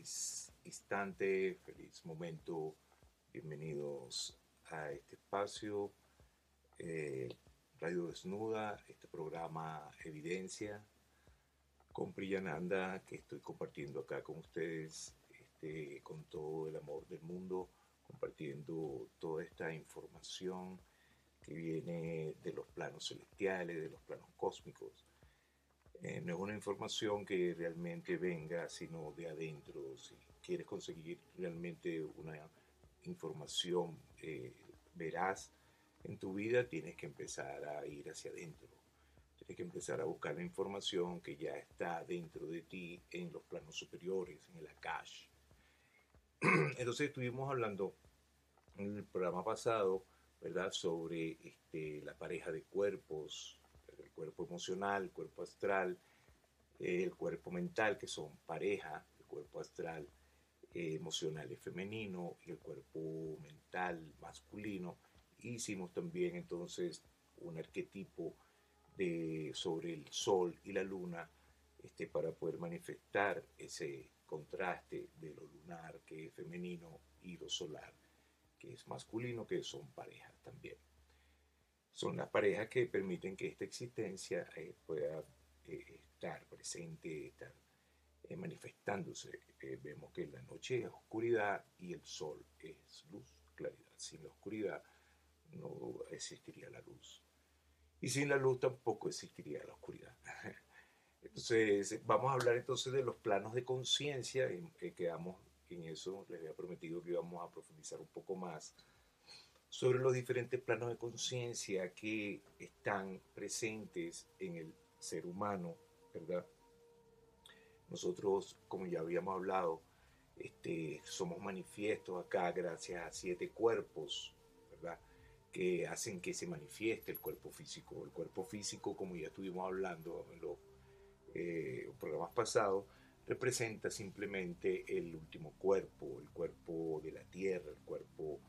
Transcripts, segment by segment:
Feliz instante, feliz momento. Bienvenidos a este espacio, eh, Radio Desnuda, este programa Evidencia con Priyananda que estoy compartiendo acá con ustedes, este, con todo el amor del mundo, compartiendo toda esta información que viene de los planos celestiales, de los planos cósmicos eh, no es una información que realmente venga sino de adentro. Si quieres conseguir realmente una información eh, veraz en tu vida, tienes que empezar a ir hacia adentro. Tienes que empezar a buscar la información que ya está dentro de ti en los planos superiores, en el Akash. Entonces estuvimos hablando en el programa pasado, ¿verdad?, sobre este, la pareja de cuerpos, cuerpo emocional, el cuerpo astral, el cuerpo mental, que son pareja, el cuerpo astral eh, emocional es femenino y el cuerpo mental masculino. Hicimos también entonces un arquetipo de, sobre el sol y la luna este, para poder manifestar ese contraste de lo lunar que es femenino y lo solar que es masculino, que son parejas también son las parejas que permiten que esta existencia eh, pueda eh, estar presente, estar eh, manifestándose. vemos que la noche es oscuridad y el sol es luz, claridad. Sin la oscuridad no existiría la luz. Y sin la luz tampoco existiría la oscuridad. Entonces, vamos a hablar entonces de los planos de conciencia, quedamos en eso, les había prometido que íbamos a profundizar un poco más sobre los diferentes planos de conciencia que están presentes en el ser humano, ¿verdad? Nosotros, como ya habíamos hablado, este, somos manifiestos acá gracias a siete cuerpos, ¿verdad? Que hacen que se manifieste el cuerpo físico. El cuerpo físico, como ya estuvimos hablando en los eh, programas pasados, representa simplemente el último cuerpo, el cuerpo de la tierra, el cuerpo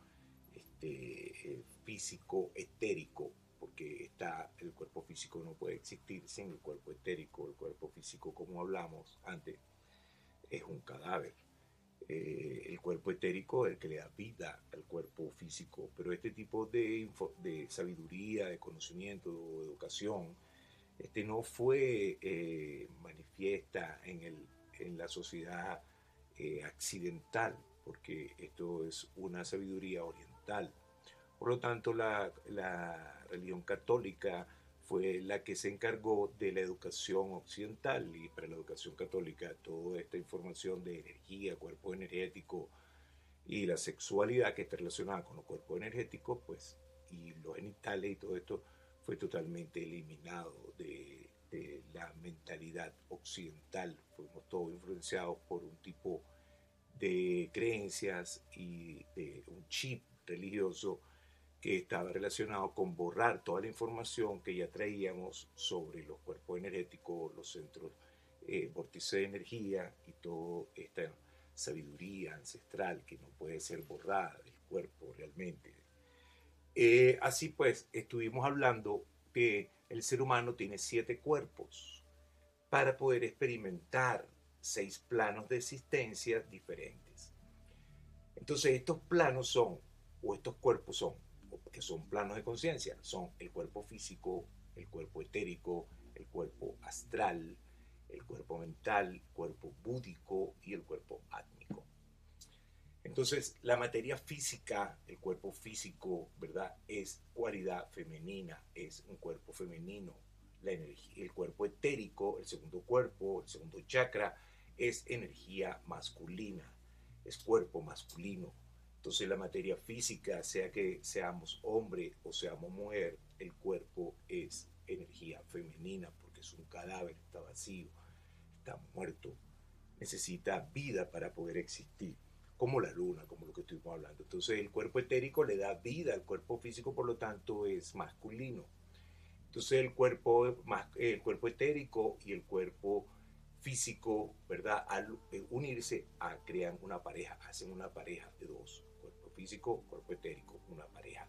este, físico etérico, porque está el cuerpo físico no puede existir sin el cuerpo etérico. El cuerpo físico, como hablamos antes, es un cadáver. Eh, el cuerpo etérico es el que le da vida al cuerpo físico, pero este tipo de, de sabiduría, de conocimiento, de educación, este no fue eh, manifiesta en, el, en la sociedad eh, accidental, porque esto es una sabiduría oriental por lo tanto, la, religión católica fue la que se encargó de la educación occidental y para la educación católica toda esta información de energía, cuerpo energético y la sexualidad que está relacionada con los cuerpos energéticos, pues, y los genitales y todo esto fue totalmente eliminado de, de la mentalidad occidental. Fuimos todos influenciados por un tipo de creencias y de un chip religioso que estaba relacionado con borrar toda la información que ya traíamos sobre los cuerpos energéticos, los centros eh, vórtices de energía y toda esta sabiduría ancestral que no puede ser borrada del cuerpo realmente. Eh, así pues, estuvimos hablando que el ser humano tiene siete cuerpos para poder experimentar seis planos de existencia diferentes. Entonces, estos planos son o estos cuerpos son, que son planos de conciencia, son el cuerpo físico, el cuerpo etérico, el cuerpo astral, el cuerpo mental, el cuerpo búdico y el cuerpo átmico. Entonces, la materia física, el cuerpo físico, ¿verdad? Es cualidad femenina, es un cuerpo femenino. La energía, el cuerpo etérico, el segundo cuerpo, el segundo chakra, es energía masculina, es cuerpo masculino. Entonces la materia física, sea que seamos hombre o seamos mujer, el cuerpo es energía femenina porque es un cadáver, está vacío, está muerto, necesita vida para poder existir, como la luna, como lo que estuvimos hablando. Entonces el cuerpo etérico le da vida al cuerpo físico, por lo tanto es masculino. Entonces el cuerpo, el cuerpo etérico y el cuerpo físico, ¿verdad? Al eh, unirse, a, crean una pareja, hacen una pareja de dos físico, cuerpo etérico, una pareja,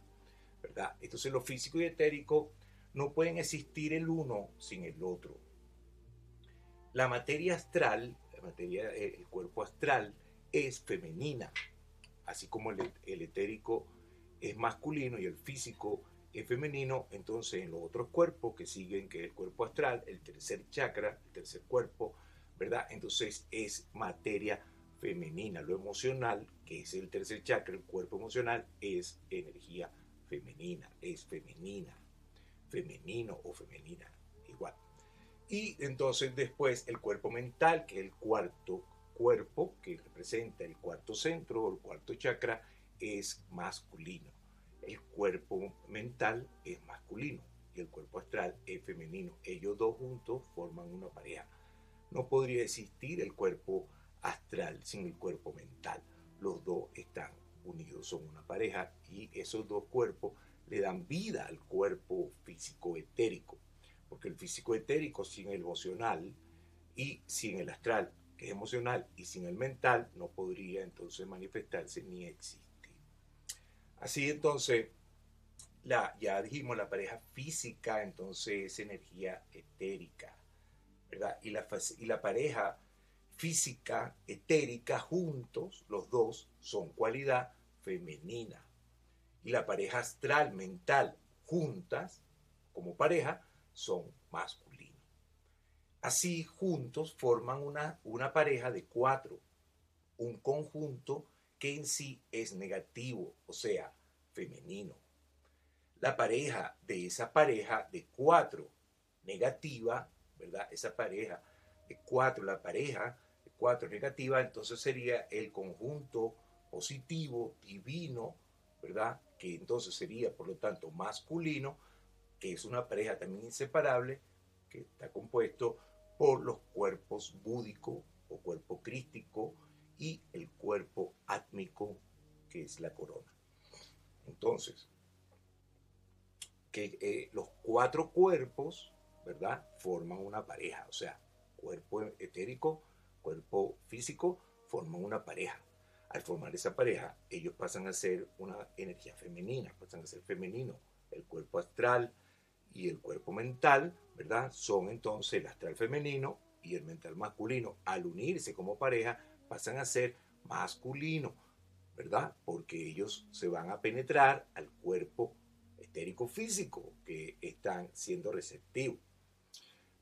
¿verdad? Entonces lo físico y etérico no pueden existir el uno sin el otro. La materia astral, la materia, eh, el cuerpo astral es femenina, así como el, el etérico es masculino y el físico es femenino, entonces en los otros cuerpos que siguen, que es el cuerpo astral, el tercer chakra, el tercer cuerpo, ¿verdad? Entonces es materia femenina. Lo emocional, que es el tercer chakra, el cuerpo emocional, es energía femenina, es femenina, femenino o femenina, igual. Y entonces después el cuerpo mental, que es el cuarto cuerpo, que representa el cuarto centro o el cuarto chakra, es masculino. El cuerpo mental es masculino y el cuerpo astral es femenino. Ellos dos juntos forman una pareja. No podría existir el cuerpo astral sin el cuerpo mental. Los dos están unidos, son una pareja y esos dos cuerpos le dan vida al cuerpo físico etérico. Porque el físico etérico sin el emocional y sin el astral, que es emocional, y sin el mental, no podría entonces manifestarse ni existir. Así entonces, la, ya dijimos, la pareja física entonces es energía etérica, ¿verdad? Y la, y la pareja física, etérica, juntos, los dos son cualidad femenina. Y la pareja astral, mental, juntas, como pareja, son masculinos. Así, juntos forman una, una pareja de cuatro, un conjunto que en sí es negativo, o sea, femenino. La pareja de esa pareja de cuatro negativa, ¿verdad? Esa pareja de cuatro, la pareja de cuatro negativa, entonces sería el conjunto positivo, divino, ¿verdad? Que entonces sería, por lo tanto, masculino, que es una pareja también inseparable, que está compuesto por los cuerpos búdico o cuerpo crístico y el cuerpo átmico, que es la corona. Entonces, que eh, los cuatro cuerpos, ¿verdad? Forman una pareja, o sea, cuerpo etérico, cuerpo físico, forman una pareja. Al formar esa pareja, ellos pasan a ser una energía femenina, pasan a ser femenino. El cuerpo astral y el cuerpo mental, ¿verdad? Son entonces el astral femenino y el mental masculino. Al unirse como pareja, pasan a ser masculino, ¿verdad? Porque ellos se van a penetrar al cuerpo etérico físico que están siendo receptivos.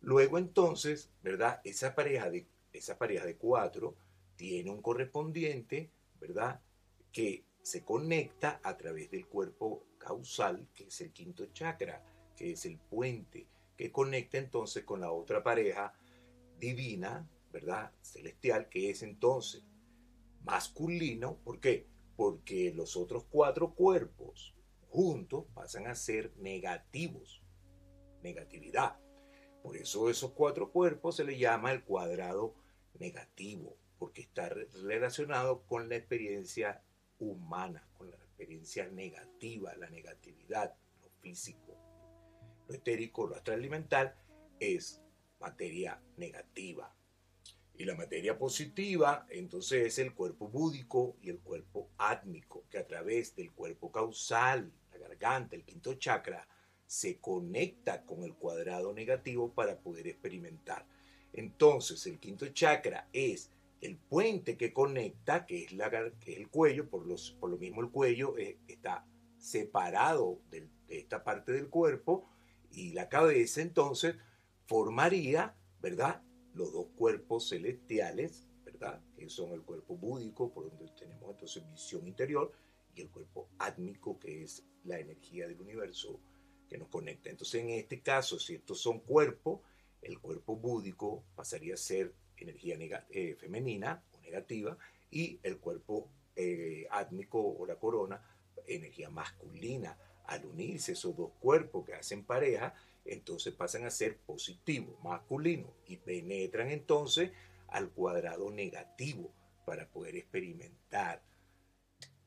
Luego entonces, ¿verdad? Esa pareja de, esa pareja de cuatro tiene un correspondiente, ¿verdad? Que se conecta a través del cuerpo causal, que es el quinto chakra, que es el puente, que conecta entonces con la otra pareja divina, ¿verdad? Celestial, que es entonces masculino. ¿Por qué? Porque los otros cuatro cuerpos juntos pasan a ser negativos. Negatividad. Por eso esos cuatro cuerpos se le llama el cuadrado negativo, porque está relacionado con la experiencia humana, con la experiencia negativa, la negatividad, lo físico. Lo etérico, lo astral es materia negativa. Y la materia positiva, entonces, es el cuerpo búdico y el cuerpo átmico, que a través del cuerpo causal, la garganta, el quinto chakra, se conecta con el cuadrado negativo para poder experimentar. Entonces, el quinto chakra es el puente que conecta, que es, la, que es el cuello, por, los, por lo mismo el cuello eh, está separado de esta parte del cuerpo y la cabeza entonces formaría, ¿verdad? los dos cuerpos celestiales, ¿verdad? Que son el cuerpo búdico, por donde tenemos entonces visión interior, y el cuerpo átmico, que es la energía del universo que nos conecta. Entonces, en este caso, si estos son cuerpos, el cuerpo búdico pasaría a ser energía eh, femenina o negativa, y el cuerpo eh, átmico o la corona, energía masculina. Al unirse esos dos cuerpos que hacen pareja, entonces pasan a ser positivos, masculinos, y penetran entonces al cuadrado negativo para poder experimentar.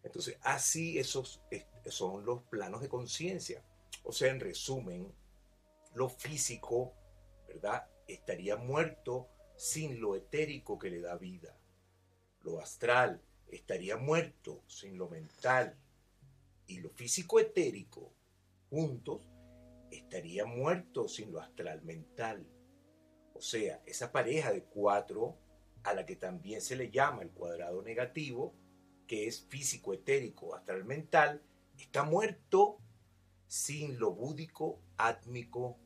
Entonces, así esos son los planos de conciencia. O sea, en resumen, lo físico, ¿verdad? Estaría muerto sin lo etérico que le da vida. Lo astral estaría muerto sin lo mental. Y lo físico etérico, juntos, estaría muerto sin lo astral mental. O sea, esa pareja de cuatro a la que también se le llama el cuadrado negativo, que es físico, etérico, astral, mental, está muerto sin lo búdico, átmico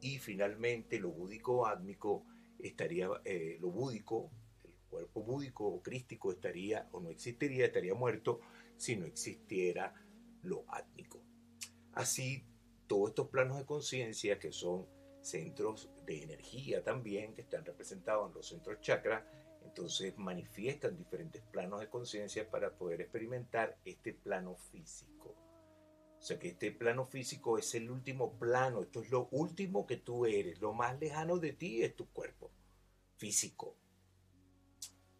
y finalmente lo búdico, átmico estaría, eh, lo búdico, el cuerpo búdico o crístico estaría o no existiría, estaría muerto si no existiera lo átmico. Así, todos estos planos de conciencia que son centros de energía también, que están representados en los centros chakras, entonces manifiestan diferentes planos de conciencia para poder experimentar este plano físico. O sea que este plano físico es el último plano, esto es lo último que tú eres, lo más lejano de ti es tu cuerpo físico.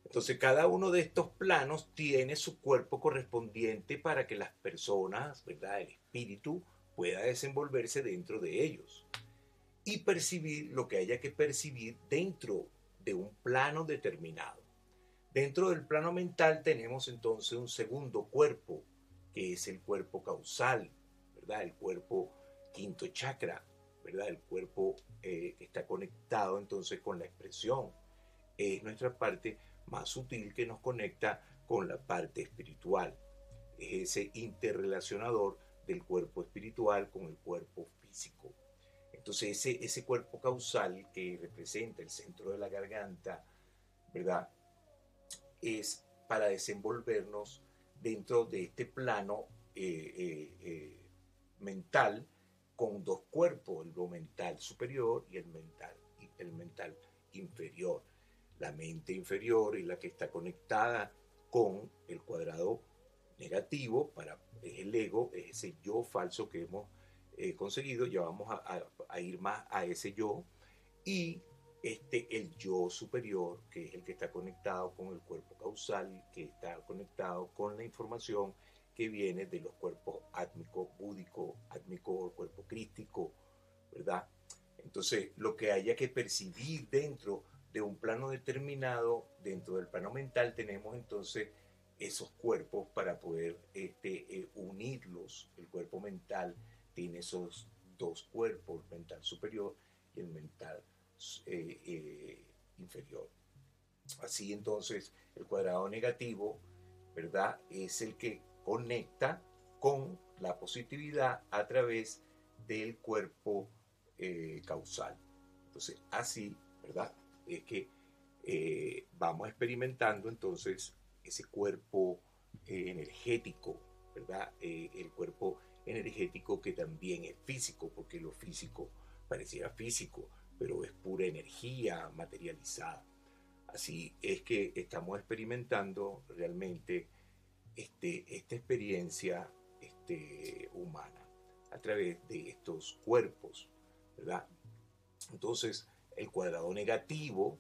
Entonces cada uno de estos planos tiene su cuerpo correspondiente para que las personas, ¿verdad? El espíritu pueda desenvolverse dentro de ellos y percibir lo que haya que percibir dentro de un plano determinado. Dentro del plano mental tenemos entonces un segundo cuerpo, que es el cuerpo causal, ¿verdad? El cuerpo quinto chakra, ¿verdad? El cuerpo eh, que está conectado entonces con la expresión. Es nuestra parte más sutil que nos conecta con la parte espiritual. Es ese interrelacionador del cuerpo espiritual con el cuerpo físico. Entonces ese, ese cuerpo causal que representa el centro de la garganta, ¿verdad? Es para desenvolvernos dentro de este plano eh, eh, eh, mental con dos cuerpos, el mental superior y el mental, el mental inferior. La mente inferior es la que está conectada con el cuadrado negativo, para, es el ego, es ese yo falso que hemos conseguido, ya vamos a, ir más a ese yo, y este, el yo superior, que es el que está conectado con el cuerpo causal, que está conectado con la información que viene de los cuerpos átmico, búdico, átmico o cuerpo crístico, ¿verdad? Entonces, lo que haya que percibir dentro de un plano determinado, dentro del plano mental, tenemos entonces esos cuerpos para poder este, eh, unirlos. El cuerpo mental tiene esos dos cuerpos, el mental superior y el mental eh, eh, inferior. Así entonces, el cuadrado negativo, ¿verdad? Es el que conecta con la positividad a través del cuerpo eh, causal. Entonces, así, ¿verdad? Es que vamos experimentando entonces ese cuerpo energético, ¿verdad? el cuerpo energético que también es físico, porque lo físico pareciera físico, pero es pura energía materializada. Así es que estamos experimentando realmente este, esta experiencia este, humana a través de estos cuerpos, ¿verdad? Entonces, el cuadrado negativo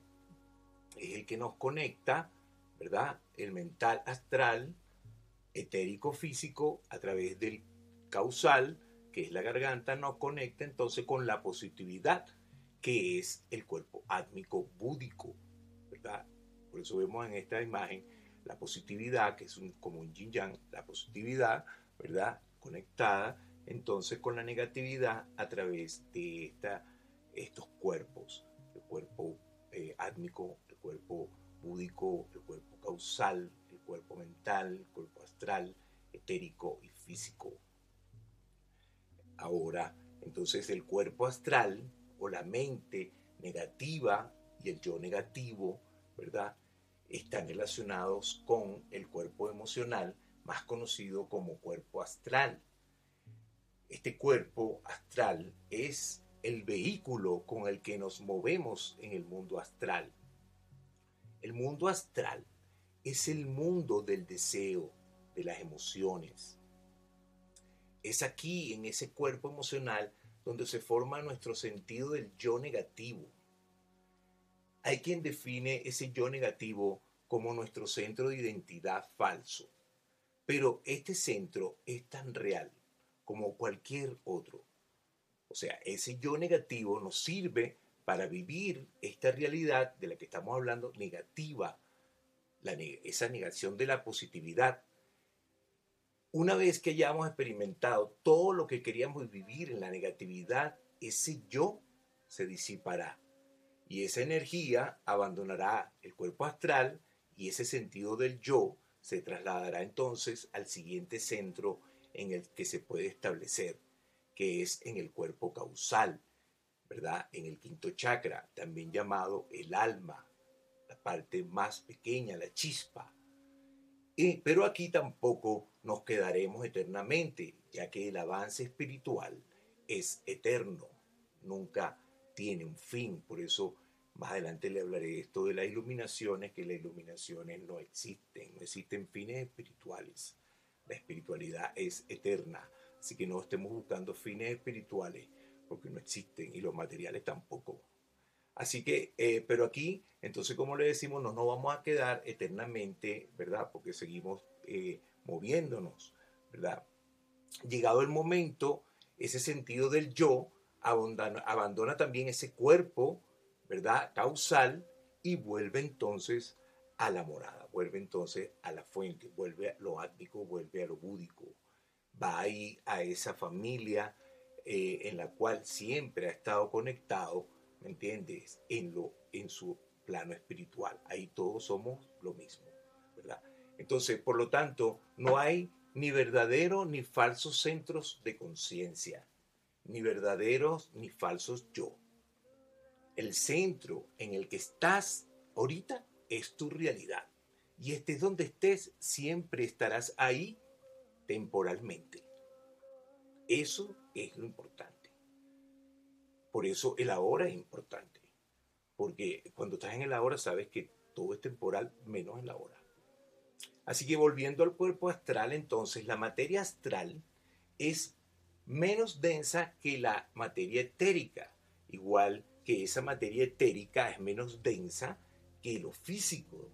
es el que nos conecta, ¿verdad? El mental astral, etérico físico, a través del causal, que es la garganta, nos conecta entonces con la positividad, que es el cuerpo átmico búdico, ¿verdad? Por eso vemos en esta imagen la positividad, que es un, como un yin yang, la positividad, ¿verdad? Conectada entonces con la negatividad a través de esta, estos cuerpos, el cuerpo eh, átmico, el cuerpo búdico, el cuerpo causal, el cuerpo mental, el cuerpo astral, etérico y físico. Ahora, entonces el cuerpo astral o la mente negativa y el yo negativo, ¿verdad? Están relacionados con el cuerpo emocional, más conocido como cuerpo astral. Este cuerpo astral es el vehículo con el que nos movemos en el mundo astral. El mundo astral es el mundo del deseo, de las emociones, es aquí, en ese cuerpo emocional, donde se forma nuestro sentido del yo negativo. Hay quien define ese yo negativo como nuestro centro de identidad falso, pero este centro es tan real como cualquier otro. O sea, ese yo negativo nos sirve para vivir esta realidad de la que estamos hablando negativa, esa negación de la positividad una vez que hayamos experimentado todo lo que queríamos vivir en la negatividad, ese yo se disipará Y esa energía abandonará el cuerpo astral y ese sentido del yo se trasladará entonces al siguiente centro en el que se puede establecer, que es en el cuerpo causal, ¿verdad? En el quinto chakra, también llamado el alma, la parte más pequeña, la chispa. pero aquí tampoco nos quedaremos eternamente, ya que el avance espiritual es eterno, nunca tiene un fin. Por eso más adelante le hablaré esto de las iluminaciones, que las iluminaciones no existen, no existen fines espirituales. La espiritualidad es eterna, así que no estemos buscando fines espirituales porque no existen y los materiales tampoco. Así que, eh, pero aquí, entonces, como le decimos, no nos vamos a quedar eternamente, ¿verdad? Porque seguimos eh, moviéndonos, ¿verdad? Llegado el momento, ese sentido del yo abandona, abandona también ese cuerpo, ¿verdad? Causal y vuelve entonces a la morada, vuelve entonces a la fuente, vuelve a lo ático, vuelve a lo búdico, va ahí a esa familia eh, en la cual siempre ha estado conectado, ¿me entiendes? En, lo, en su plano espiritual. Ahí todos somos lo mismo, ¿verdad? Entonces, por lo tanto, no hay ni verdaderos ni falsos centros de conciencia, ni verdaderos ni falsos yo. El centro en el que estás ahorita es tu realidad. Y estés donde estés, siempre estarás ahí temporalmente. Eso es lo importante. Por eso el ahora es importante. Porque cuando estás en el ahora sabes que todo es temporal menos el ahora. Así que volviendo al cuerpo astral, entonces la materia astral es menos densa que la materia etérica, igual que esa materia etérica es menos densa que lo físico.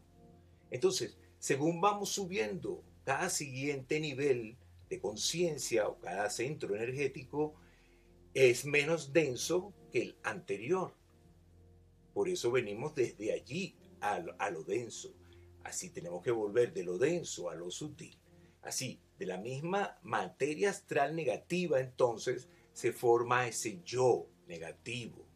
Entonces, según vamos subiendo cada siguiente nivel de conciencia o cada centro energético es menos denso que el anterior. Por eso venimos desde allí a lo, denso. Así tenemos que volver de lo denso a lo sutil. Así, de la misma materia astral negativa, entonces se forma ese yo negativo.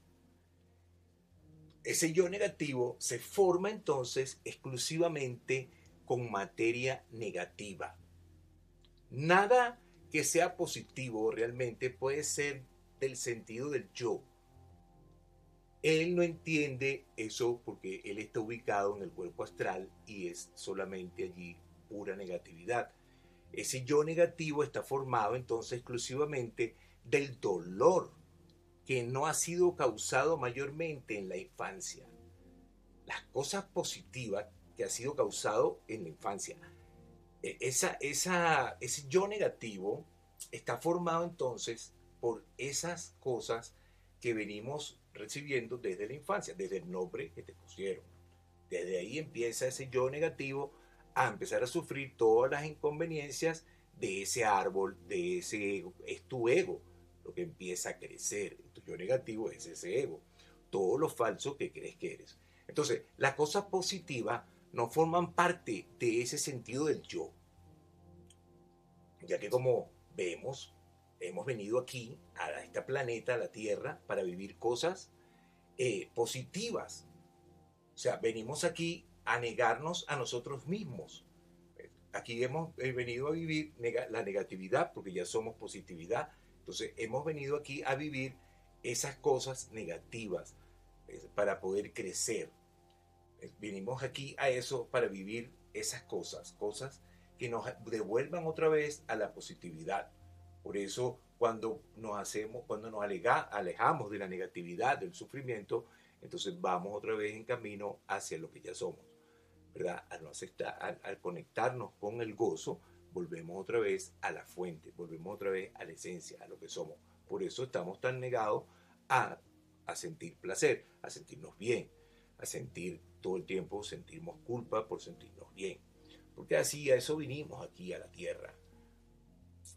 Ese yo negativo se forma entonces exclusivamente con materia negativa. Nada que sea positivo realmente puede ser del sentido del yo. Él no entiende eso porque él está ubicado en el cuerpo astral y es solamente allí pura negatividad. Ese yo negativo está formado entonces exclusivamente del dolor que no ha sido causado mayormente en la infancia. Las cosas positivas que ha sido causado en la infancia. E, esa, ese yo negativo está formado entonces por esas cosas que venimos recibiendo desde la infancia, desde el nombre que te pusieron. Desde ahí empieza ese yo negativo a empezar a sufrir todas las inconveniencias de ese árbol, de ese ego. Es tu ego lo que empieza a crecer. Tu yo negativo es ese ego. Todo lo falso que crees que eres. Entonces, las cosas positivas no forman parte de ese sentido del yo. Ya que como vemos, hemos venido aquí, a este planeta, a la Tierra, para vivir cosas eh, positivas. O sea, venimos aquí a negarnos a nosotros mismos. Aquí hemos venido a vivir la negatividad porque ya somos positividad. Entonces, hemos venido aquí a vivir esas cosas negativas para poder crecer. Venimos aquí a eso para vivir esas cosas, cosas que nos devuelvan otra vez a la positividad. Por eso cuando nos hacemos, cuando nos alejamos de la negatividad, del sufrimiento, entonces vamos otra vez en camino hacia lo que ya somos. ¿verdad? Al, aceptar, al, conectarnos con el gozo, volvemos otra vez a la fuente, volvemos otra vez a la esencia, a lo que somos. Por eso estamos tan negados a, a sentir placer, a sentirnos bien, a sentir todo el tiempo, sentimos culpa por sentirnos bien. Porque así a eso vinimos aquí a la tierra,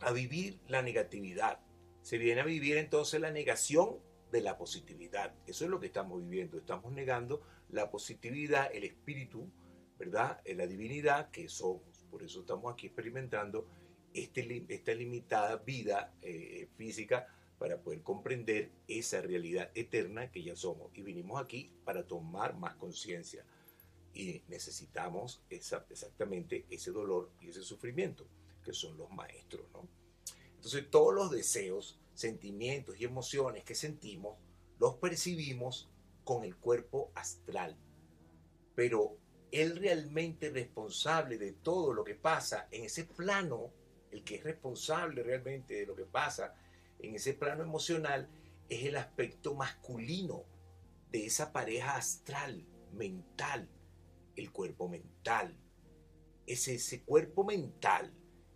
a vivir la negatividad. Se viene a vivir entonces la negación de la positividad. Eso es lo que estamos viviendo. Estamos negando la positividad, el espíritu, ¿verdad? La divinidad que somos. Por eso estamos aquí experimentando este, esta limitada vida eh, física para poder comprender esa realidad eterna que ya somos. Y vinimos aquí para tomar más conciencia. Y necesitamos exactamente ese dolor y ese sufrimiento, que son los maestros. ¿no? Entonces todos los deseos, sentimientos y emociones que sentimos, los percibimos con el cuerpo astral. Pero el realmente responsable de todo lo que pasa en ese plano, el que es responsable realmente de lo que pasa en ese plano emocional, es el aspecto masculino de esa pareja astral, mental, el cuerpo mental. Es ese cuerpo mental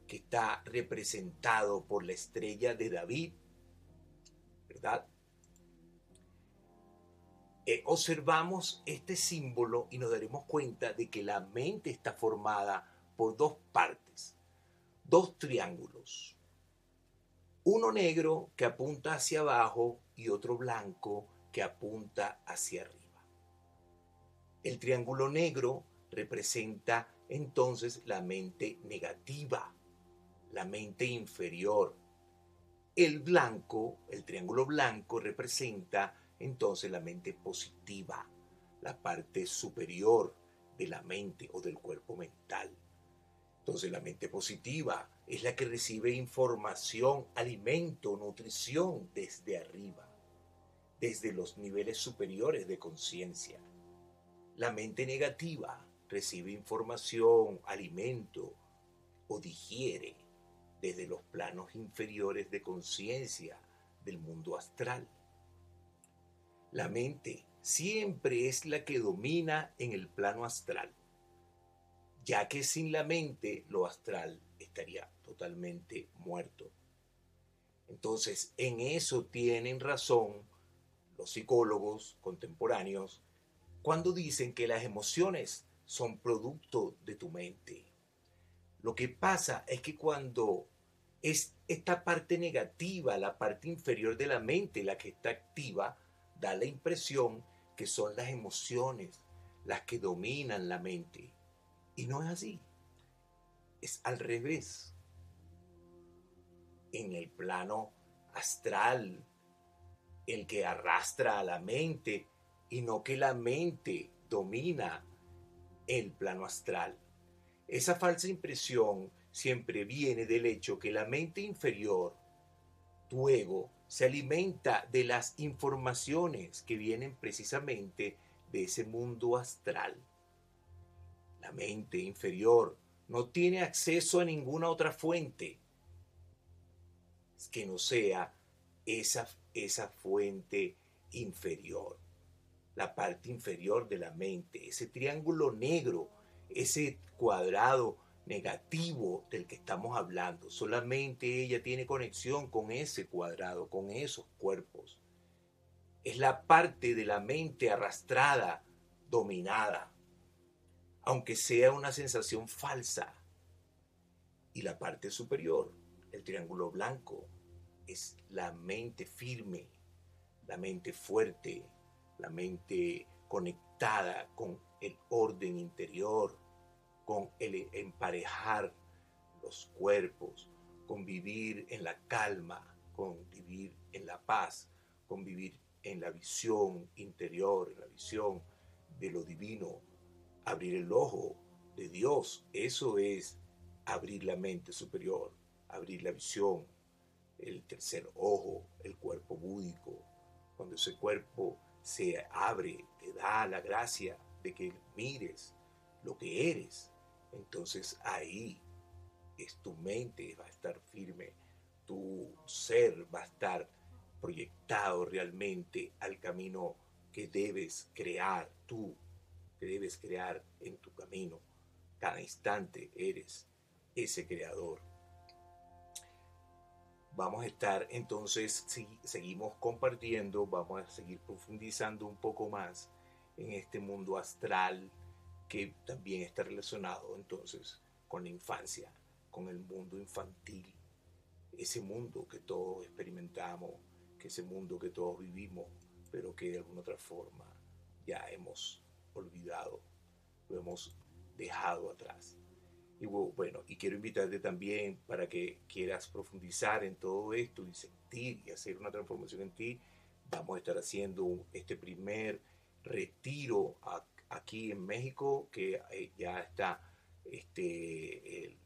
que está representado por la estrella de David, ¿verdad? Eh, observamos este símbolo y nos daremos cuenta de que la mente está formada por dos partes, dos triángulos. Uno negro que apunta hacia abajo y otro blanco que apunta hacia arriba. El triángulo negro representa entonces la mente negativa, la mente inferior. El blanco, el triángulo blanco representa entonces la mente positiva, la parte superior de la mente o del cuerpo mental. Entonces la mente positiva es la que recibe información, alimento, nutrición desde arriba, desde los niveles superiores de conciencia. La mente negativa recibe información, alimento o digiere desde los planos inferiores de conciencia del mundo astral. La mente siempre es la que domina en el plano astral, ya que sin la mente lo astral estaría totalmente muerto. Entonces, en eso tienen razón los psicólogos contemporáneos cuando dicen que las emociones son producto de tu mente. Lo que pasa es que cuando es esta parte negativa, la parte inferior de la mente, la que está activa, da la impresión que son las emociones las que dominan la mente. Y no es así. Es al revés. En el plano astral, el que arrastra a la mente y no que la mente domina el plano astral. Esa falsa impresión siempre viene del hecho que la mente inferior, tu ego, se alimenta de las informaciones que vienen precisamente de ese mundo astral. La mente inferior no tiene acceso a ninguna otra fuente que no sea esa, esa fuente inferior, la parte inferior de la mente, ese triángulo negro, ese cuadrado negativo del que estamos hablando. Solamente ella tiene conexión con ese cuadrado, con esos cuerpos. Es la parte de la mente arrastrada, dominada, aunque sea una sensación falsa. Y la parte superior, el triángulo blanco, es la mente firme, la mente fuerte, la mente conectada con el orden interior, con el emparejar los cuerpos, con vivir en la calma, con vivir en la paz, con vivir en la visión interior, en la visión de lo divino, abrir el ojo de Dios. Eso es abrir la mente superior, abrir la visión, el tercer ojo, el cuerpo búdico. Cuando ese cuerpo se abre, te da la gracia de que mires lo que eres, entonces ahí es tu mente va a estar firme, tu ser va a estar proyectado realmente al camino que debes crear tú, que debes crear en tu camino. Cada instante eres ese creador. Vamos a estar entonces, si seguimos compartiendo, vamos a seguir profundizando un poco más en este mundo astral, que también está relacionado entonces con la infancia, con el mundo infantil, ese mundo que todos experimentamos, que ese mundo que todos vivimos, pero que de alguna otra forma ya hemos olvidado, lo hemos dejado atrás. Y bueno, y quiero invitarte también para que quieras profundizar en todo esto y sentir y hacer una transformación en ti. Vamos a estar haciendo este primer retiro aquí en México, que eh, ya está, este,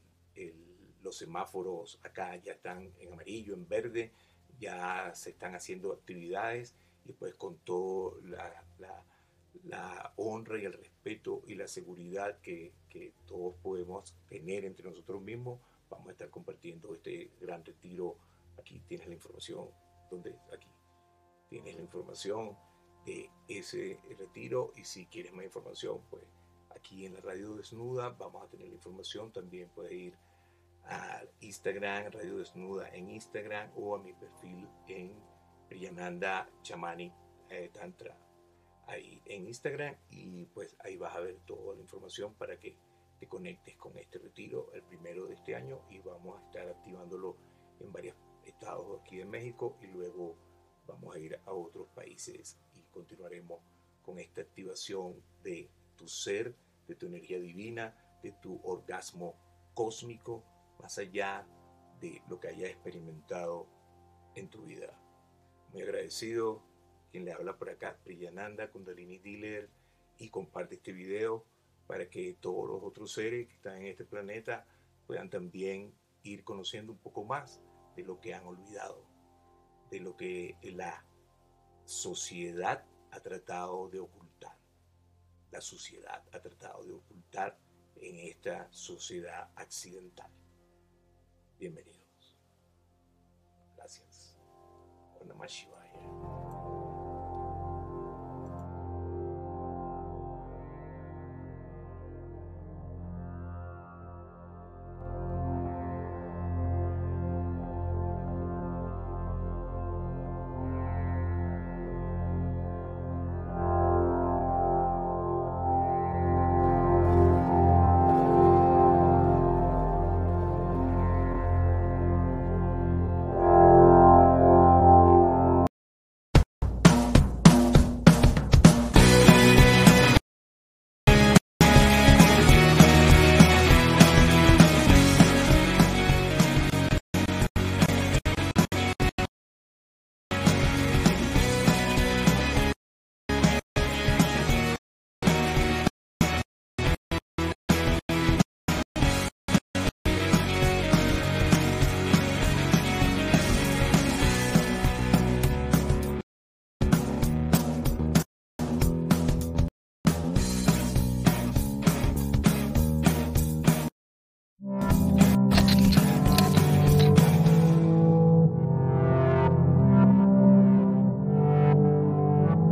los semáforos acá ya están en amarillo, en verde, ya se están haciendo actividades y pues con toda la, honra y el respeto y la seguridad que, que, todos podemos tener entre nosotros mismos, vamos a estar compartiendo este gran retiro. Aquí tienes la información, donde aquí. Tienes la información de ese retiro y si quieres más información, pues aquí en la radio desnuda vamos a tener la información, también puedes ir a Instagram, Radio Desnuda en Instagram o a mi perfil en Priyananda Chamani eh, Tantra ahí en Instagram y pues ahí vas a ver toda la información para que te conectes con este retiro, el primero de este año y vamos a estar activándolo en varios estados aquí en México y luego vamos a ir a otros países y continuaremos con esta activación de tu ser, de tu energía divina, de tu orgasmo cósmico, más allá de lo que hayas experimentado en tu vida. Muy agradecido quien le habla por acá, Priyananda Kundalini Dealer, y comparte este video para que todos los otros seres que están en este planeta puedan también ir conociendo un poco más de lo que han olvidado, de lo que la sociedad ha tratado de ocultar. La sociedad ha tratado de ocultar en esta sociedad accidental. Bienvenidos. Gracias. Namah Shivaya.